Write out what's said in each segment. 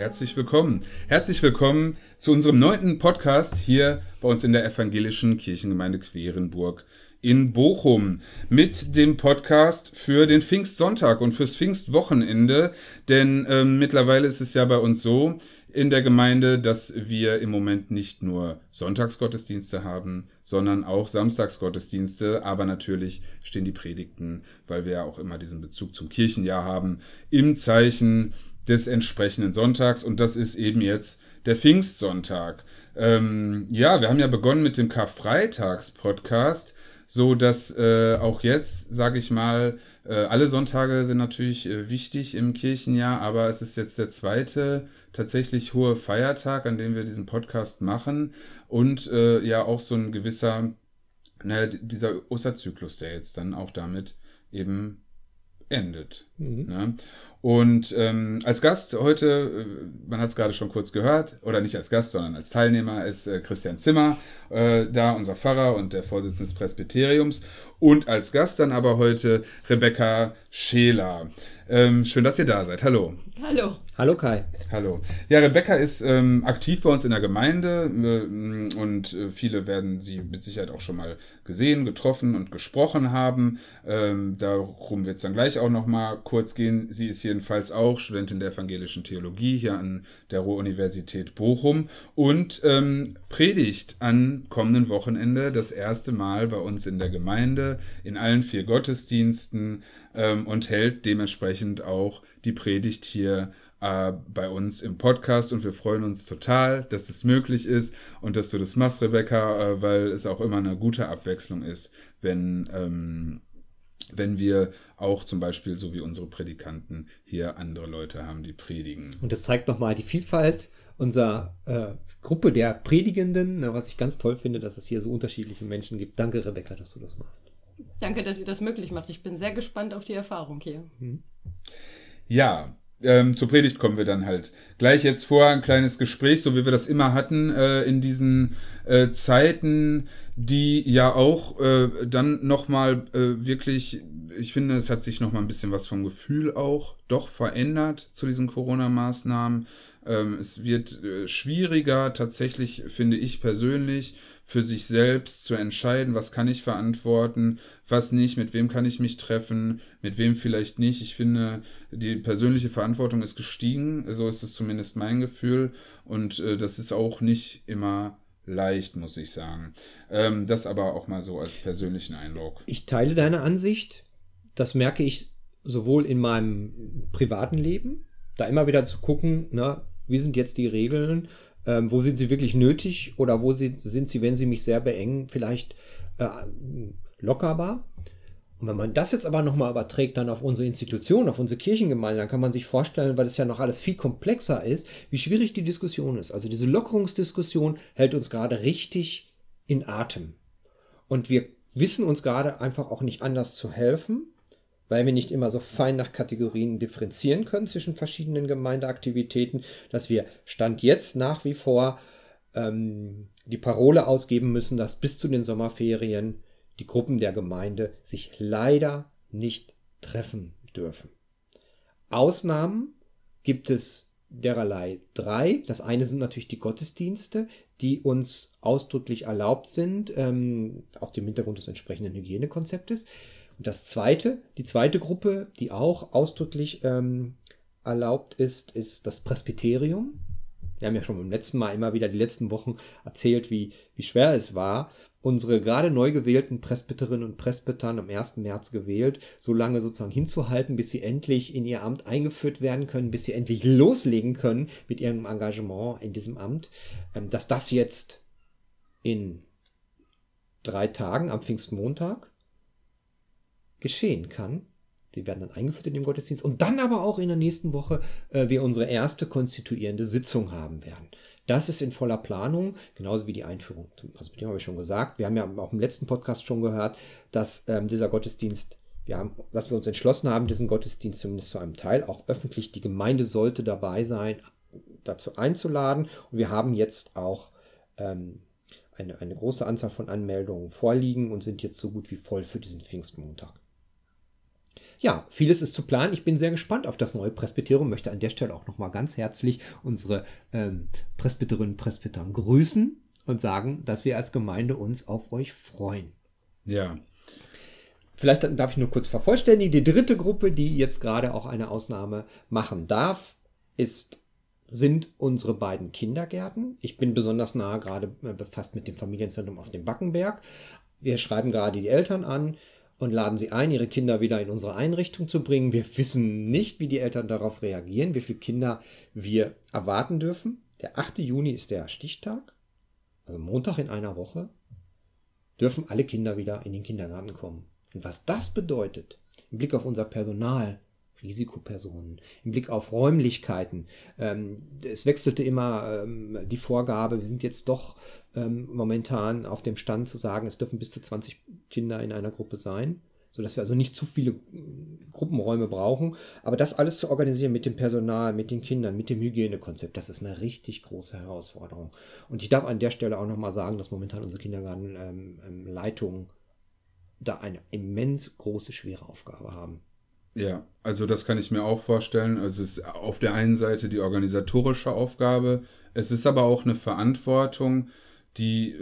Herzlich willkommen. Herzlich willkommen zu unserem neunten Podcast hier bei uns in der evangelischen Kirchengemeinde Querenburg in Bochum mit dem Podcast für den Pfingstsonntag und fürs Pfingstwochenende. Denn äh, mittlerweile ist es ja bei uns so in der Gemeinde, dass wir im Moment nicht nur Sonntagsgottesdienste haben, sondern auch Samstagsgottesdienste. Aber natürlich stehen die Predigten, weil wir ja auch immer diesen Bezug zum Kirchenjahr haben, im Zeichen des entsprechenden Sonntags. Und das ist eben jetzt der Pfingstsonntag. Ähm, ja, wir haben ja begonnen mit dem Karfreitags-Podcast so dass äh, auch jetzt, sage ich mal, äh, alle Sonntage sind natürlich äh, wichtig im Kirchenjahr, aber es ist jetzt der zweite tatsächlich hohe Feiertag, an dem wir diesen Podcast machen und äh, ja auch so ein gewisser, naja, dieser Osterzyklus, der jetzt dann auch damit eben endet. Mhm. Ne? Und ähm, als Gast heute, äh, man hat es gerade schon kurz gehört, oder nicht als Gast, sondern als Teilnehmer ist äh, Christian Zimmer äh, da, unser Pfarrer und der Vorsitzende des Presbyteriums. Und als Gast dann aber heute Rebecca Scheler. Ähm, schön, dass ihr da seid. Hallo. Hallo. Hallo Kai. Hallo. Ja, Rebecca ist ähm, aktiv bei uns in der Gemeinde äh, und äh, viele werden sie mit Sicherheit auch schon mal gesehen, getroffen und gesprochen haben. Ähm, darum wird es dann gleich auch noch mal kurz gehen. Sie ist jedenfalls auch Studentin der evangelischen Theologie hier an der Ruhr-Universität Bochum und ähm, predigt an kommenden Wochenende das erste Mal bei uns in der Gemeinde in allen vier Gottesdiensten ähm, und hält dementsprechend auch die Predigt hier äh, bei uns im Podcast und wir freuen uns total, dass das möglich ist und dass du das machst, Rebecca, äh, weil es auch immer eine gute Abwechslung ist, wenn, ähm, wenn wir auch zum Beispiel, so wie unsere Predikanten, hier andere Leute haben, die predigen. Und das zeigt nochmal die Vielfalt unserer äh, Gruppe der Predigenden, was ich ganz toll finde, dass es hier so unterschiedliche Menschen gibt. Danke, Rebecca, dass du das machst. Danke, dass ihr das möglich macht. Ich bin sehr gespannt auf die Erfahrung hier. Mhm. Ja, ähm, zur Predigt kommen wir dann halt gleich jetzt vor. Ein kleines Gespräch, so wie wir das immer hatten äh, in diesen äh, Zeiten, die ja auch äh, dann nochmal äh, wirklich, ich finde, es hat sich nochmal ein bisschen was vom Gefühl auch doch verändert zu diesen Corona-Maßnahmen. Ähm, es wird äh, schwieriger, tatsächlich finde ich persönlich, für sich selbst zu entscheiden, was kann ich verantworten, was nicht, mit wem kann ich mich treffen, mit wem vielleicht nicht. Ich finde, die persönliche Verantwortung ist gestiegen, so ist es zumindest mein Gefühl und äh, das ist auch nicht immer leicht, muss ich sagen. Ähm, das aber auch mal so als persönlichen Eindruck. Ich teile deine Ansicht. Das merke ich sowohl in meinem privaten Leben, da immer wieder zu gucken, na, wie sind jetzt die Regeln, ähm, wo sind sie wirklich nötig oder wo sind, sind sie, wenn sie mich sehr beengen, vielleicht äh, lockerbar? Und wenn man das jetzt aber nochmal überträgt dann auf unsere Institution, auf unsere Kirchengemeinde, dann kann man sich vorstellen, weil es ja noch alles viel komplexer ist, wie schwierig die Diskussion ist. Also diese Lockerungsdiskussion hält uns gerade richtig in Atem. Und wir wissen uns gerade einfach auch nicht anders zu helfen weil wir nicht immer so fein nach Kategorien differenzieren können zwischen verschiedenen Gemeindeaktivitäten, dass wir Stand jetzt nach wie vor ähm, die Parole ausgeben müssen, dass bis zu den Sommerferien die Gruppen der Gemeinde sich leider nicht treffen dürfen. Ausnahmen gibt es dererlei drei. Das eine sind natürlich die Gottesdienste, die uns ausdrücklich erlaubt sind, ähm, auf dem Hintergrund des entsprechenden Hygienekonzeptes. Und das zweite, die zweite Gruppe, die auch ausdrücklich ähm, erlaubt ist, ist das Presbyterium. Wir haben ja schon beim letzten Mal immer wieder die letzten Wochen erzählt, wie, wie schwer es war, unsere gerade neu gewählten Presbyterinnen und Presbytern am 1. März gewählt, so lange sozusagen hinzuhalten, bis sie endlich in ihr Amt eingeführt werden können, bis sie endlich loslegen können mit ihrem Engagement in diesem Amt. Ähm, dass das jetzt in drei Tagen am Pfingstmontag geschehen kann. Sie werden dann eingeführt in den Gottesdienst und dann aber auch in der nächsten Woche äh, wir unsere erste konstituierende Sitzung haben werden. Das ist in voller Planung, genauso wie die Einführung. Also mit dem habe ich schon gesagt. Wir haben ja auch im letzten Podcast schon gehört, dass ähm, dieser Gottesdienst, wir haben, dass wir uns entschlossen haben, diesen Gottesdienst zumindest zu einem Teil auch öffentlich, die Gemeinde sollte dabei sein, dazu einzuladen. Und wir haben jetzt auch ähm, eine, eine große Anzahl von Anmeldungen vorliegen und sind jetzt so gut wie voll für diesen Pfingstmontag. Ja, vieles ist zu planen. Ich bin sehr gespannt auf das neue Presbyterium. Möchte an der Stelle auch nochmal ganz herzlich unsere ähm, Presbyterinnen und Presbytern grüßen und sagen, dass wir als Gemeinde uns auf euch freuen. Ja. Vielleicht darf ich nur kurz vervollständigen. Die dritte Gruppe, die jetzt gerade auch eine Ausnahme machen darf, ist sind unsere beiden Kindergärten. Ich bin besonders nah gerade äh, befasst mit dem Familienzentrum auf dem Backenberg. Wir schreiben gerade die Eltern an und laden sie ein, ihre Kinder wieder in unsere Einrichtung zu bringen. Wir wissen nicht, wie die Eltern darauf reagieren, wie viele Kinder wir erwarten dürfen. Der 8. Juni ist der Stichtag, also Montag in einer Woche, dürfen alle Kinder wieder in den Kindergarten kommen. Und was das bedeutet, im Blick auf unser Personal, Risikopersonen, im Blick auf Räumlichkeiten. Ähm, es wechselte immer ähm, die Vorgabe, wir sind jetzt doch ähm, momentan auf dem Stand zu sagen, es dürfen bis zu 20 Kinder in einer Gruppe sein, sodass wir also nicht zu viele äh, Gruppenräume brauchen. Aber das alles zu organisieren mit dem Personal, mit den Kindern, mit dem Hygienekonzept, das ist eine richtig große Herausforderung. Und ich darf an der Stelle auch nochmal sagen, dass momentan unsere Kindergartenleitungen da eine immens große, schwere Aufgabe haben. Ja, also das kann ich mir auch vorstellen. Also es ist auf der einen Seite die organisatorische Aufgabe, es ist aber auch eine Verantwortung, die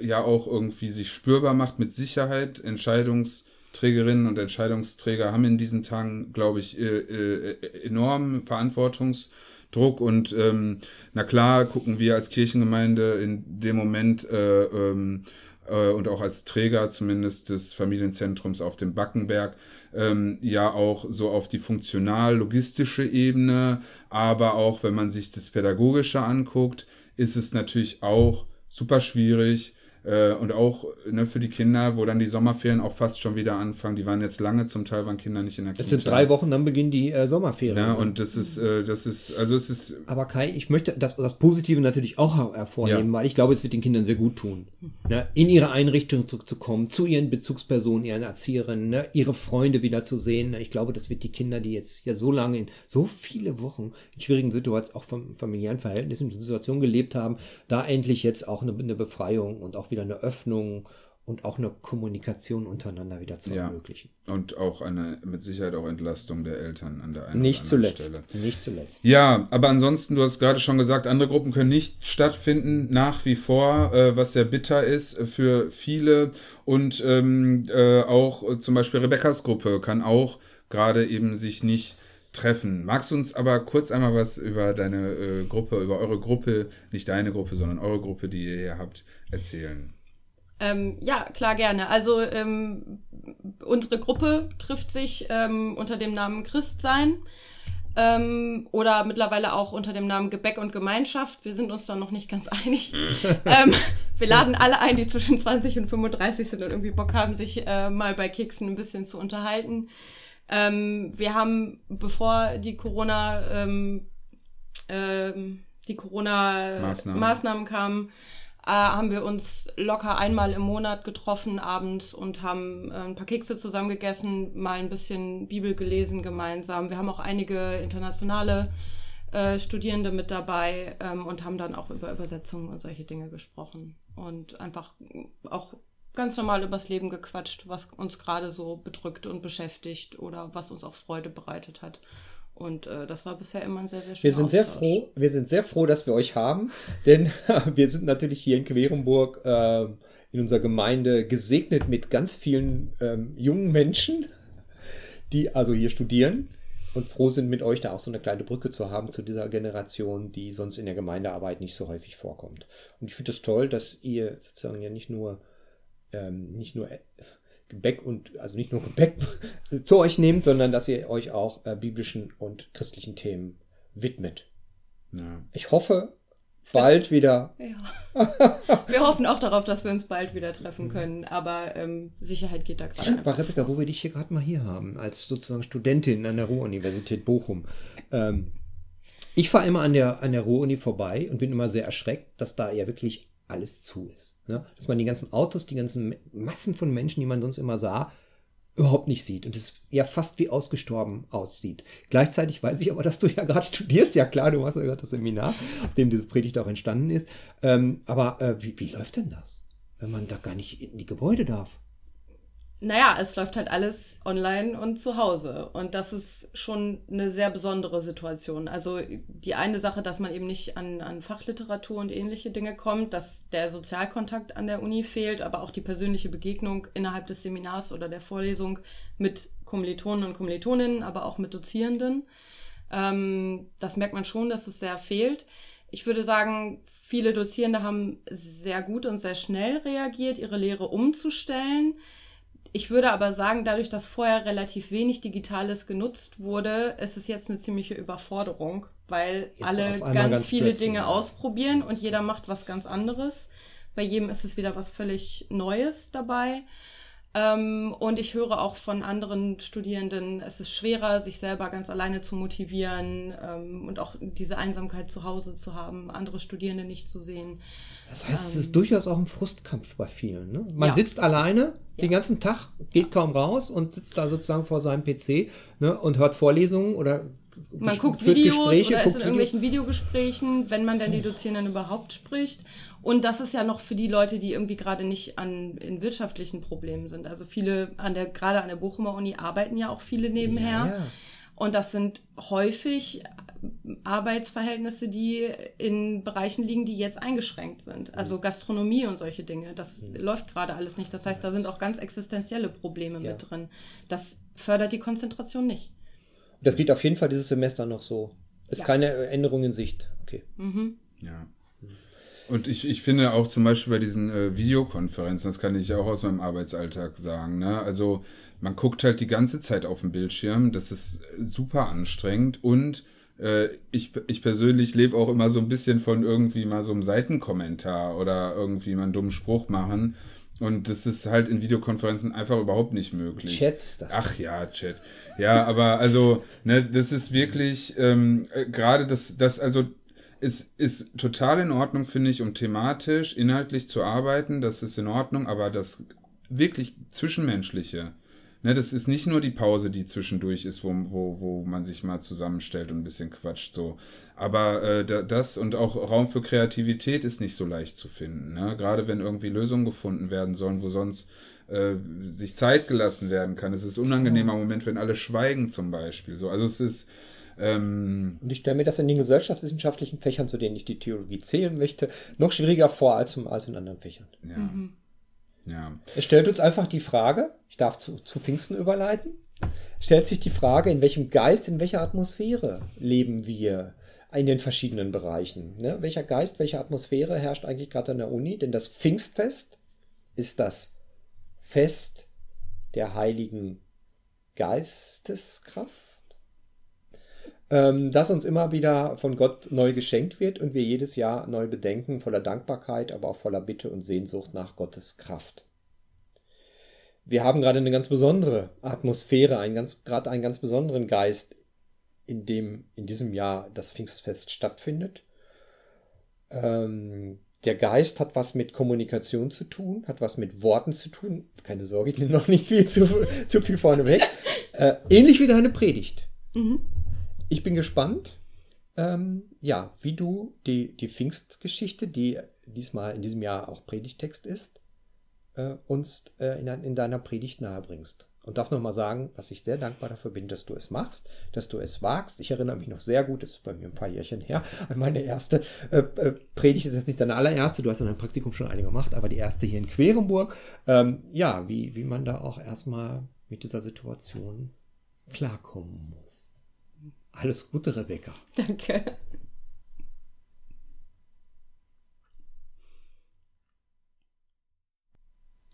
äh, ja auch irgendwie sich spürbar macht mit Sicherheit. Entscheidungsträgerinnen und Entscheidungsträger haben in diesen Tagen, glaube ich, äh, äh, enormen Verantwortungsdruck und ähm, na klar gucken wir als Kirchengemeinde in dem Moment äh, ähm, äh, und auch als Träger zumindest des Familienzentrums auf dem Backenberg ähm, ja auch so auf die funktional-logistische Ebene, aber auch wenn man sich das Pädagogische anguckt, ist es natürlich auch super schwierig, äh, und auch ne, für die Kinder, wo dann die Sommerferien auch fast schon wieder anfangen. Die waren jetzt lange, zum Teil waren Kinder nicht in der Kita. Es sind drei Wochen, dann beginnen die äh, Sommerferien. Ja, und das ist, äh, das ist, also es ist. Aber Kai, ich möchte das, das Positive natürlich auch hervornehmen, ja. weil ich glaube, es wird den Kindern sehr gut tun, ne, in ihre Einrichtung zurückzukommen, zu ihren Bezugspersonen, ihren Erzieherinnen, ne, ihre Freunde wieder zu sehen. Ich glaube, das wird die Kinder, die jetzt ja so lange in so viele Wochen in schwierigen Situationen, auch vom familiären Verhältnissen, Situationen gelebt haben, da endlich jetzt auch eine, eine Befreiung und auch wieder eine Öffnung und auch eine Kommunikation untereinander wieder zu ja. ermöglichen. Und auch eine mit Sicherheit auch Entlastung der Eltern an der einen nicht oder anderen zuletzt, Stelle. Nicht zuletzt. Ja, aber ansonsten, du hast gerade schon gesagt, andere Gruppen können nicht stattfinden, nach wie vor, äh, was sehr bitter ist für viele. Und ähm, äh, auch zum Beispiel Rebekkas Gruppe kann auch gerade eben sich nicht treffen. Magst du uns aber kurz einmal was über deine äh, Gruppe, über eure Gruppe, nicht deine Gruppe, sondern eure Gruppe, die ihr hier habt, erzählen? Ähm, ja, klar, gerne. Also ähm, unsere Gruppe trifft sich ähm, unter dem Namen Christsein ähm, oder mittlerweile auch unter dem Namen Gebäck und Gemeinschaft. Wir sind uns da noch nicht ganz einig. ähm, wir laden alle ein, die zwischen 20 und 35 sind und irgendwie Bock haben, sich äh, mal bei Keksen ein bisschen zu unterhalten. Ähm, wir haben, bevor die Corona, ähm, ähm, die Corona-Maßnahmen Maßnahmen kamen, äh, haben wir uns locker einmal im Monat getroffen abends und haben äh, ein paar Kekse zusammen gegessen, mal ein bisschen Bibel gelesen gemeinsam. Wir haben auch einige internationale äh, Studierende mit dabei ähm, und haben dann auch über Übersetzungen und solche Dinge gesprochen und einfach auch ganz normal übers Leben gequatscht, was uns gerade so bedrückt und beschäftigt oder was uns auch Freude bereitet hat. Und äh, das war bisher immer ein sehr, sehr schöner wir sind Austausch. sehr froh, Wir sind sehr froh, dass wir euch haben, denn wir sind natürlich hier in Querenburg äh, in unserer Gemeinde gesegnet mit ganz vielen ähm, jungen Menschen, die also hier studieren und froh sind, mit euch da auch so eine kleine Brücke zu haben zu dieser Generation, die sonst in der Gemeindearbeit nicht so häufig vorkommt. Und ich finde es das toll, dass ihr sozusagen ja nicht nur, ähm, nicht nur Gebäck und, also nicht nur Gebäck zu euch nehmt, sondern dass ihr euch auch äh, biblischen und christlichen Themen widmet. Ja. Ich hoffe, bald wieder. Ja. Wir hoffen auch darauf, dass wir uns bald wieder treffen können, aber ähm, Sicherheit geht da gerade. Aber Rebecca, wo wir dich hier gerade mal hier haben, als sozusagen Studentin an der Ruhr-Universität Bochum. Ähm, ich fahre immer an der, an der Ruhr-Uni vorbei und bin immer sehr erschreckt, dass da ja wirklich alles zu ist. Ne? Dass man die ganzen Autos, die ganzen Massen von Menschen, die man sonst immer sah, überhaupt nicht sieht und es ja fast wie ausgestorben aussieht. Gleichzeitig weiß ich aber, dass du ja gerade studierst. Ja klar, du machst ja gerade das Seminar, auf dem diese Predigt auch entstanden ist. Ähm, aber äh, wie, wie läuft denn das, wenn man da gar nicht in die Gebäude darf? Naja, es läuft halt alles online und zu Hause. Und das ist schon eine sehr besondere Situation. Also die eine Sache, dass man eben nicht an, an Fachliteratur und ähnliche Dinge kommt, dass der Sozialkontakt an der Uni fehlt, aber auch die persönliche Begegnung innerhalb des Seminars oder der Vorlesung mit Kommilitonen und Kommilitoninnen, aber auch mit Dozierenden. Ähm, das merkt man schon, dass es sehr fehlt. Ich würde sagen, viele Dozierende haben sehr gut und sehr schnell reagiert, ihre Lehre umzustellen. Ich würde aber sagen, dadurch, dass vorher relativ wenig Digitales genutzt wurde, ist es jetzt eine ziemliche Überforderung, weil jetzt alle ganz, ganz, viele Dinge ja. ausprobieren und jeder macht was ganz anderes. Bei jedem ist es wieder was völlig Neues dabei. Ähm, und ich höre auch von anderen Studierenden, es ist schwerer, sich selber ganz alleine zu motivieren ähm, und auch diese Einsamkeit zu Hause zu haben, andere Studierende nicht zu sehen. Das heißt, ähm, es ist durchaus auch ein Frustkampf bei vielen. Ne? Man ja. sitzt alleine ja. den ganzen Tag, geht kaum raus und sitzt da sozusagen vor seinem PC ne, und hört Vorlesungen oder man guckt Videos Gespräche, oder ist in irgendwelchen Videogesprächen, wenn man dann die Dozierenden überhaupt spricht. Und das ist ja noch für die Leute, die irgendwie gerade nicht an, in wirtschaftlichen Problemen sind. Also viele an der, gerade an der Bochumer Uni arbeiten ja auch viele nebenher. Ja, ja. Und das sind häufig Arbeitsverhältnisse, die in Bereichen liegen, die jetzt eingeschränkt sind. Also Gastronomie und solche Dinge. Das mhm. läuft gerade alles nicht. Das heißt, da sind auch ganz existenzielle Probleme ja. mit drin. Das fördert die Konzentration nicht. Das geht auf jeden Fall dieses Semester noch so. Ist ja. keine Änderung in Sicht. Okay. Mhm. Ja. Und ich, ich finde auch zum Beispiel bei diesen äh, Videokonferenzen, das kann ich auch aus meinem Arbeitsalltag sagen, ne? also man guckt halt die ganze Zeit auf den Bildschirm, das ist super anstrengend und äh, ich, ich persönlich lebe auch immer so ein bisschen von irgendwie mal so einem Seitenkommentar oder irgendwie mal einen dummen Spruch machen. Und das ist halt in Videokonferenzen einfach überhaupt nicht möglich. Chat ist das. Ach ja, Chat. Ja, aber also, ne, das ist wirklich ähm, äh, gerade das, das, also es ist total in Ordnung, finde ich, um thematisch, inhaltlich zu arbeiten. Das ist in Ordnung, aber das wirklich Zwischenmenschliche, ne, das ist nicht nur die Pause, die zwischendurch ist, wo, wo, wo man sich mal zusammenstellt und ein bisschen quatscht, so. Aber äh, das und auch Raum für Kreativität ist nicht so leicht zu finden. Ne? Gerade wenn irgendwie Lösungen gefunden werden sollen, wo sonst äh, sich Zeit gelassen werden kann. Es ist ein unangenehmer Moment, wenn alle schweigen zum Beispiel. So, also es ist ähm, und ich stelle mir das in den gesellschaftswissenschaftlichen Fächern, zu denen ich die Theologie zählen möchte, noch schwieriger vor als, als in anderen Fächern. Ja. Mhm. ja. Es stellt uns einfach die Frage, ich darf zu, zu Pfingsten überleiten, stellt sich die Frage, in welchem Geist, in welcher Atmosphäre leben wir in den verschiedenen Bereichen. Ne? Welcher Geist, welche Atmosphäre herrscht eigentlich gerade an der Uni? Denn das Pfingstfest ist das Fest der Heiligen Geisteskraft ähm, das uns immer wieder von Gott neu geschenkt wird und wir jedes Jahr neu bedenken, voller Dankbarkeit, aber auch voller Bitte und Sehnsucht nach Gottes Kraft. Wir haben gerade eine ganz besondere Atmosphäre, einen ganz, gerade einen ganz besonderen Geist, in dem in diesem Jahr das Pfingstfest stattfindet. Ähm, der Geist hat was mit Kommunikation zu tun, hat was mit Worten zu tun. Keine Sorge, ich nehme noch nicht viel zu, zu viel vorne weg. Äh, ähnlich wie deine Predigt. Mhm. Ich bin gespannt, ähm, ja, wie du die, die Pfingstgeschichte, die diesmal in diesem Jahr auch Predigtext ist, äh, uns äh, in, in, deiner Predigt nahebringst. Und darf nochmal sagen, dass ich sehr dankbar dafür bin, dass du es machst, dass du es wagst. Ich erinnere mich noch sehr gut, das ist bei mir ein paar Jährchen her, an meine erste äh, äh Predigt ist jetzt nicht deine allererste, du hast in deinem Praktikum schon eine gemacht, aber die erste hier in Querenburg. Ähm, ja, wie, wie man da auch erstmal mit dieser Situation klarkommen muss. Alles Gute, Rebecca. Danke.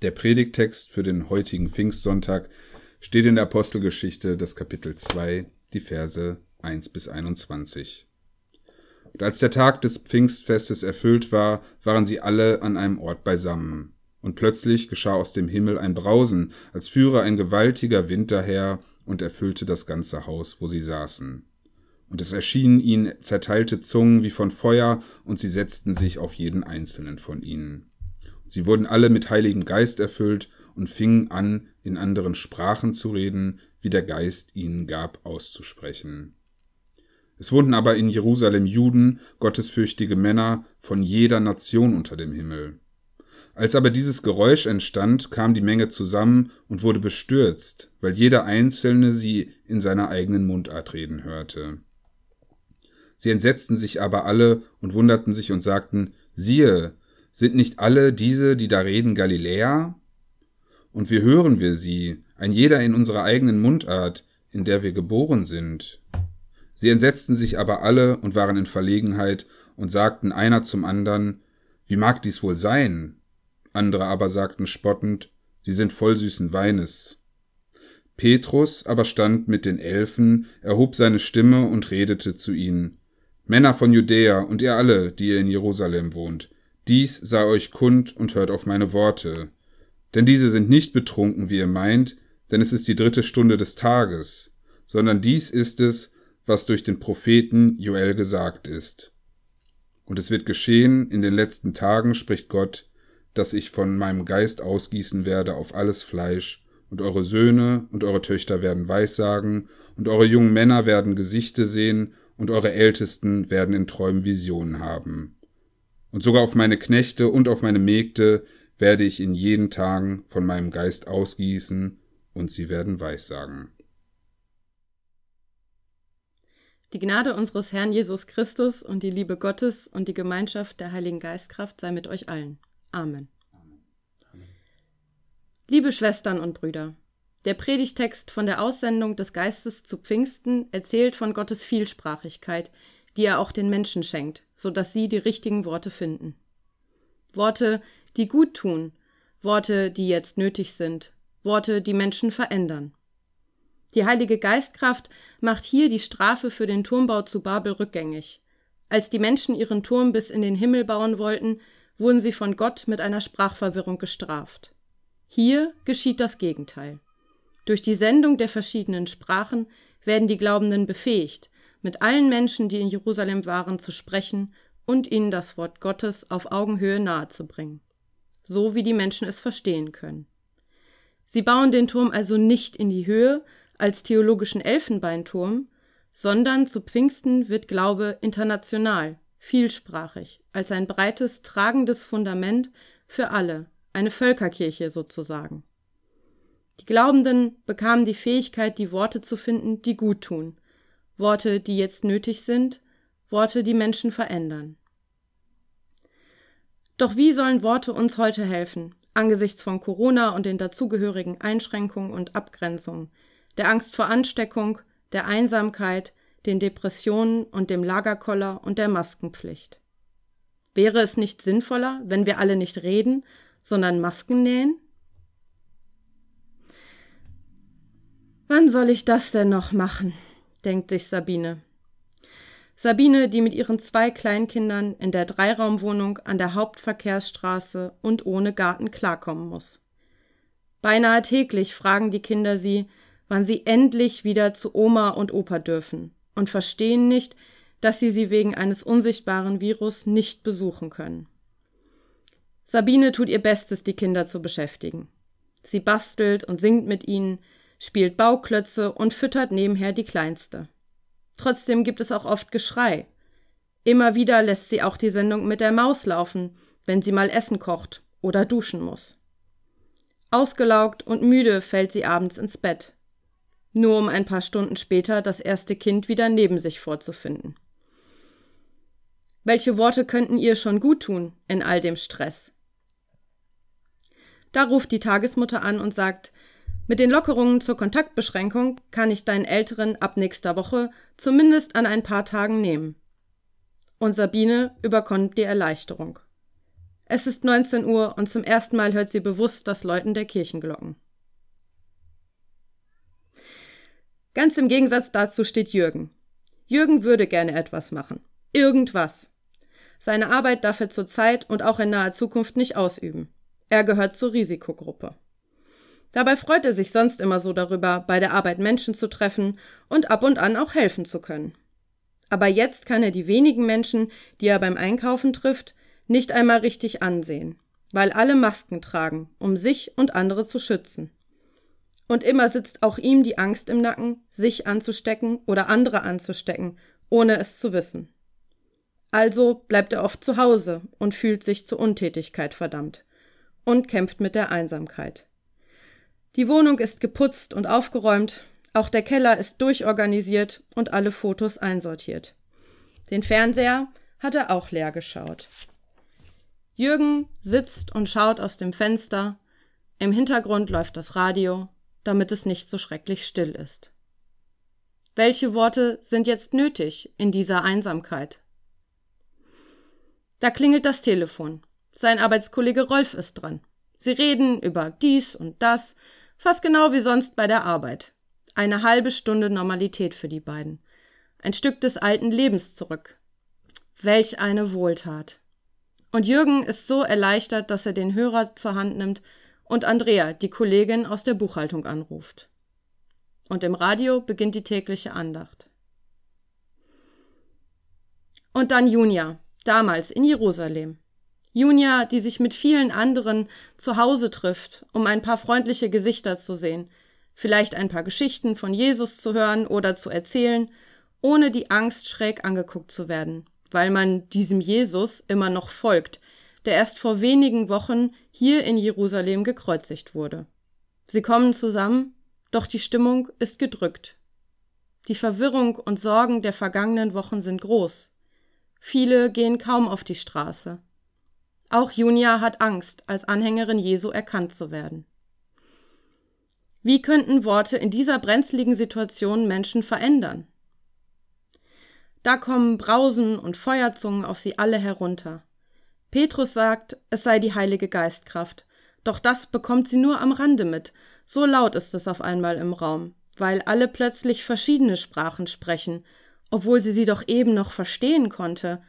Der Predigtext für den heutigen Pfingstsonntag steht in der Apostelgeschichte, das Kapitel 2, die Verse 1 bis 21. Und als der Tag des Pfingstfestes erfüllt war, waren sie alle an einem Ort beisammen. Und plötzlich geschah aus dem Himmel ein Brausen, als führe ein gewaltiger Wind daher und erfüllte das ganze Haus, wo sie saßen. Und es erschienen ihnen zerteilte Zungen wie von Feuer, und sie setzten sich auf jeden einzelnen von ihnen. Sie wurden alle mit Heiligem Geist erfüllt und fingen an, in anderen Sprachen zu reden, wie der Geist ihnen gab, auszusprechen. Es wurden aber in Jerusalem Juden, gottesfürchtige Männer von jeder Nation unter dem Himmel. Als aber dieses Geräusch entstand, kam die Menge zusammen und wurde bestürzt, weil jeder Einzelne sie in seiner eigenen Mundart reden hörte. Sie entsetzten sich aber alle und wunderten sich und sagten, siehe, sind nicht alle diese, die da reden, Galiläer? Und wie hören wir sie, ein jeder in unserer eigenen Mundart, in der wir geboren sind? Sie entsetzten sich aber alle und waren in Verlegenheit und sagten einer zum andern, wie mag dies wohl sein? Andere aber sagten spottend, sie sind voll süßen Weines. Petrus aber stand mit den Elfen, erhob seine Stimme und redete zu ihnen, Männer von Judäa und ihr alle, die ihr in Jerusalem wohnt, dies sei euch kund und hört auf meine Worte. Denn diese sind nicht betrunken, wie ihr meint, denn es ist die dritte Stunde des Tages, sondern dies ist es, was durch den Propheten Joel gesagt ist. Und es wird geschehen, in den letzten Tagen, spricht Gott, dass ich von meinem Geist ausgießen werde auf alles Fleisch, und eure Söhne und eure Töchter werden Weissagen, und eure jungen Männer werden Gesichte sehen, und eure Ältesten werden in Träumen Visionen haben. Und sogar auf meine Knechte und auf meine Mägde werde ich in jeden Tagen von meinem Geist ausgießen, und sie werden Weissagen. Die Gnade unseres Herrn Jesus Christus und die Liebe Gottes und die Gemeinschaft der Heiligen Geistkraft sei mit euch allen. Amen. Liebe Schwestern und Brüder, der Predigtext von der Aussendung des Geistes zu Pfingsten erzählt von Gottes Vielsprachigkeit, die er auch den Menschen schenkt, so dass sie die richtigen Worte finden. Worte, die gut tun, Worte, die jetzt nötig sind, Worte, die Menschen verändern. Die Heilige Geistkraft macht hier die Strafe für den Turmbau zu Babel rückgängig. Als die Menschen ihren Turm bis in den Himmel bauen wollten, wurden sie von Gott mit einer Sprachverwirrung gestraft. Hier geschieht das Gegenteil. Durch die Sendung der verschiedenen Sprachen werden die Glaubenden befähigt, mit allen Menschen, die in Jerusalem waren, zu sprechen und ihnen das Wort Gottes auf Augenhöhe nahezubringen, so wie die Menschen es verstehen können. Sie bauen den Turm also nicht in die Höhe als theologischen Elfenbeinturm, sondern zu Pfingsten wird Glaube international, vielsprachig, als ein breites, tragendes Fundament für alle, eine Völkerkirche sozusagen. Die Glaubenden bekamen die Fähigkeit, die Worte zu finden, die gut tun, Worte, die jetzt nötig sind, Worte, die Menschen verändern. Doch wie sollen Worte uns heute helfen, angesichts von Corona und den dazugehörigen Einschränkungen und Abgrenzungen, der Angst vor Ansteckung, der Einsamkeit, den Depressionen und dem Lagerkoller und der Maskenpflicht? Wäre es nicht sinnvoller, wenn wir alle nicht reden, sondern Masken nähen? Wann soll ich das denn noch machen? denkt sich Sabine. Sabine, die mit ihren zwei Kleinkindern in der Dreiraumwohnung an der Hauptverkehrsstraße und ohne Garten klarkommen muss. Beinahe täglich fragen die Kinder sie, wann sie endlich wieder zu Oma und Opa dürfen und verstehen nicht, dass sie sie wegen eines unsichtbaren Virus nicht besuchen können. Sabine tut ihr Bestes, die Kinder zu beschäftigen. Sie bastelt und singt mit ihnen, spielt Bauklötze und füttert nebenher die Kleinste. Trotzdem gibt es auch oft Geschrei. Immer wieder lässt sie auch die Sendung mit der Maus laufen, wenn sie mal Essen kocht oder duschen muss. Ausgelaugt und müde fällt sie abends ins Bett, nur um ein paar Stunden später das erste Kind wieder neben sich vorzufinden. Welche Worte könnten ihr schon gut tun in all dem Stress? Da ruft die Tagesmutter an und sagt, mit den Lockerungen zur Kontaktbeschränkung kann ich deinen Älteren ab nächster Woche zumindest an ein paar Tagen nehmen. Und Sabine überkommt die Erleichterung. Es ist 19 Uhr und zum ersten Mal hört sie bewusst das Läuten der Kirchenglocken. Ganz im Gegensatz dazu steht Jürgen. Jürgen würde gerne etwas machen. Irgendwas. Seine Arbeit darf er zurzeit und auch in naher Zukunft nicht ausüben. Er gehört zur Risikogruppe. Dabei freut er sich sonst immer so darüber, bei der Arbeit Menschen zu treffen und ab und an auch helfen zu können. Aber jetzt kann er die wenigen Menschen, die er beim Einkaufen trifft, nicht einmal richtig ansehen, weil alle Masken tragen, um sich und andere zu schützen. Und immer sitzt auch ihm die Angst im Nacken, sich anzustecken oder andere anzustecken, ohne es zu wissen. Also bleibt er oft zu Hause und fühlt sich zur Untätigkeit verdammt und kämpft mit der Einsamkeit. Die Wohnung ist geputzt und aufgeräumt, auch der Keller ist durchorganisiert und alle Fotos einsortiert. Den Fernseher hat er auch leer geschaut. Jürgen sitzt und schaut aus dem Fenster. Im Hintergrund läuft das Radio, damit es nicht so schrecklich still ist. Welche Worte sind jetzt nötig in dieser Einsamkeit? Da klingelt das Telefon. Sein Arbeitskollege Rolf ist dran. Sie reden über dies und das, fast genau wie sonst bei der Arbeit. Eine halbe Stunde Normalität für die beiden. Ein Stück des alten Lebens zurück. Welch eine Wohltat. Und Jürgen ist so erleichtert, dass er den Hörer zur Hand nimmt und Andrea, die Kollegin aus der Buchhaltung, anruft. Und im Radio beginnt die tägliche Andacht. Und dann Junia, damals in Jerusalem. Junia, die sich mit vielen anderen zu Hause trifft, um ein paar freundliche Gesichter zu sehen, vielleicht ein paar Geschichten von Jesus zu hören oder zu erzählen, ohne die Angst schräg angeguckt zu werden, weil man diesem Jesus immer noch folgt, der erst vor wenigen Wochen hier in Jerusalem gekreuzigt wurde. Sie kommen zusammen, doch die Stimmung ist gedrückt. Die Verwirrung und Sorgen der vergangenen Wochen sind groß. Viele gehen kaum auf die Straße. Auch Junia hat Angst, als Anhängerin Jesu erkannt zu werden. Wie könnten Worte in dieser brenzligen Situation Menschen verändern? Da kommen Brausen und Feuerzungen auf sie alle herunter. Petrus sagt, es sei die Heilige Geistkraft, doch das bekommt sie nur am Rande mit, so laut ist es auf einmal im Raum, weil alle plötzlich verschiedene Sprachen sprechen, obwohl sie sie doch eben noch verstehen konnte,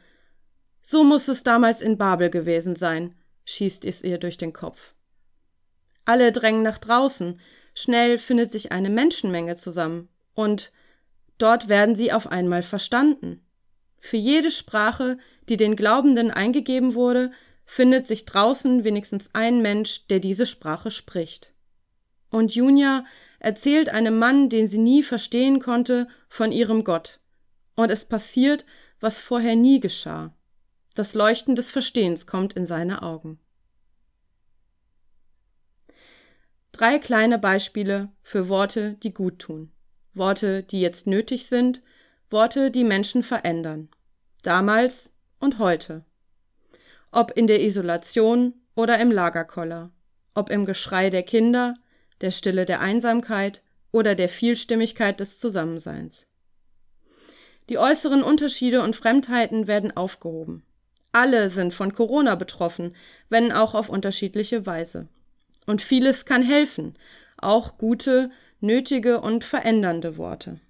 so muss es damals in Babel gewesen sein, schießt es ihr durch den Kopf. Alle drängen nach draußen, schnell findet sich eine Menschenmenge zusammen, und dort werden sie auf einmal verstanden. Für jede Sprache, die den Glaubenden eingegeben wurde, findet sich draußen wenigstens ein Mensch, der diese Sprache spricht. Und Junia erzählt einem Mann, den sie nie verstehen konnte, von ihrem Gott. Und es passiert, was vorher nie geschah. Das Leuchten des Verstehens kommt in seine Augen. Drei kleine Beispiele für Worte, die gut tun. Worte, die jetzt nötig sind, Worte, die Menschen verändern. Damals und heute. Ob in der Isolation oder im Lagerkoller. Ob im Geschrei der Kinder, der Stille der Einsamkeit oder der Vielstimmigkeit des Zusammenseins. Die äußeren Unterschiede und Fremdheiten werden aufgehoben. Alle sind von Corona betroffen, wenn auch auf unterschiedliche Weise. Und vieles kann helfen, auch gute, nötige und verändernde Worte.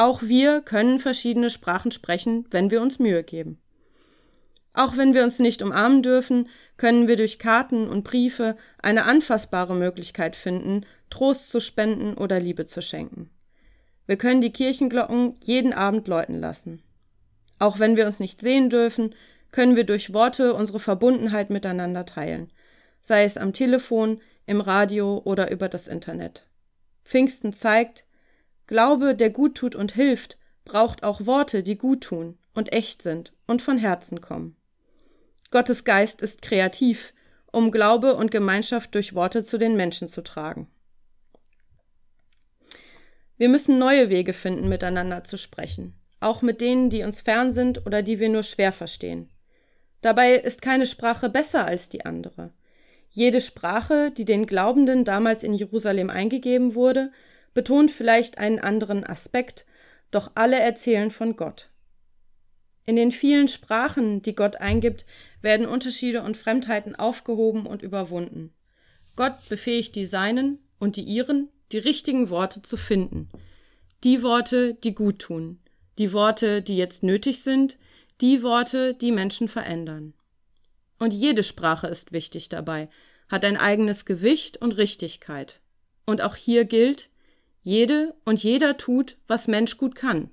Auch wir können verschiedene Sprachen sprechen, wenn wir uns Mühe geben. Auch wenn wir uns nicht umarmen dürfen, können wir durch Karten und Briefe eine anfassbare Möglichkeit finden, Trost zu spenden oder Liebe zu schenken. Wir können die Kirchenglocken jeden Abend läuten lassen. Auch wenn wir uns nicht sehen dürfen, können wir durch Worte unsere Verbundenheit miteinander teilen, sei es am Telefon, im Radio oder über das Internet. Pfingsten zeigt, Glaube, der gut tut und hilft, braucht auch Worte, die gut tun und echt sind und von Herzen kommen. Gottes Geist ist kreativ, um Glaube und Gemeinschaft durch Worte zu den Menschen zu tragen. Wir müssen neue Wege finden, miteinander zu sprechen, auch mit denen, die uns fern sind oder die wir nur schwer verstehen. Dabei ist keine Sprache besser als die andere. Jede Sprache, die den Glaubenden damals in Jerusalem eingegeben wurde, betont vielleicht einen anderen Aspekt, doch alle erzählen von Gott. In den vielen Sprachen, die Gott eingibt, werden Unterschiede und Fremdheiten aufgehoben und überwunden. Gott befähigt die Seinen und die Ihren, die richtigen Worte zu finden. Die Worte, die gut tun. Die Worte, die jetzt nötig sind, die Worte, die Menschen verändern. Und jede Sprache ist wichtig dabei, hat ein eigenes Gewicht und Richtigkeit. Und auch hier gilt, jede und jeder tut, was Mensch gut kann.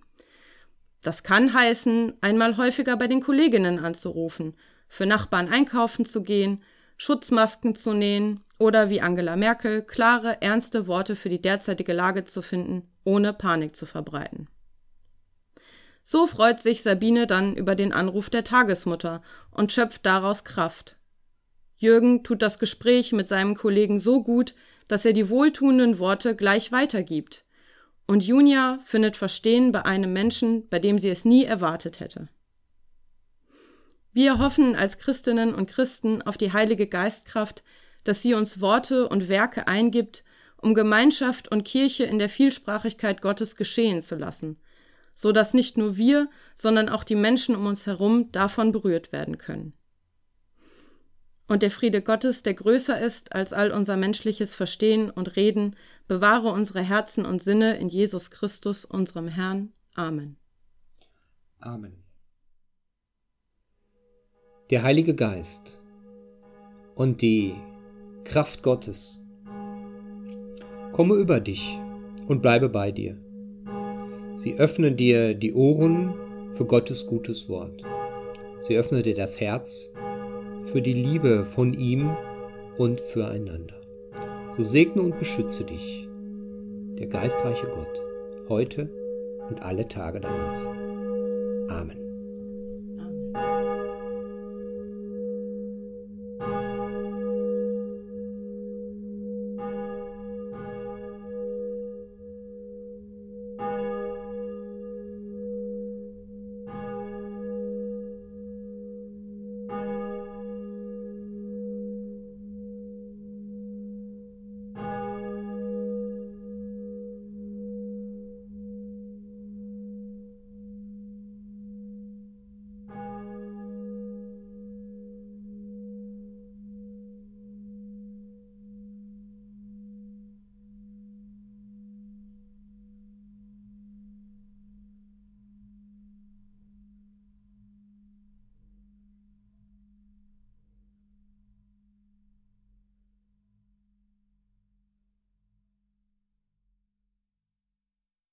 Das kann heißen, einmal häufiger bei den Kolleginnen anzurufen, für Nachbarn einkaufen zu gehen, Schutzmasken zu nähen oder wie Angela Merkel klare, ernste Worte für die derzeitige Lage zu finden, ohne Panik zu verbreiten. So freut sich Sabine dann über den Anruf der Tagesmutter und schöpft daraus Kraft. Jürgen tut das Gespräch mit seinem Kollegen so gut, dass er die wohltuenden Worte gleich weitergibt. Und Junia findet Verstehen bei einem Menschen, bei dem sie es nie erwartet hätte. Wir hoffen als Christinnen und Christen auf die Heilige Geistkraft, dass sie uns Worte und Werke eingibt, um Gemeinschaft und Kirche in der Vielsprachigkeit Gottes geschehen zu lassen, so dass nicht nur wir, sondern auch die Menschen um uns herum davon berührt werden können. Und der Friede Gottes, der größer ist als all unser menschliches Verstehen und Reden, bewahre unsere Herzen und Sinne in Jesus Christus, unserem Herrn. Amen. Amen. Der Heilige Geist und die Kraft Gottes komme über dich und bleibe bei dir. Sie öffnen dir die Ohren für Gottes gutes Wort. Sie öffnen dir das Herz für die Liebe von ihm und füreinander. So segne und beschütze dich, der geistreiche Gott, heute und alle Tage danach. Amen.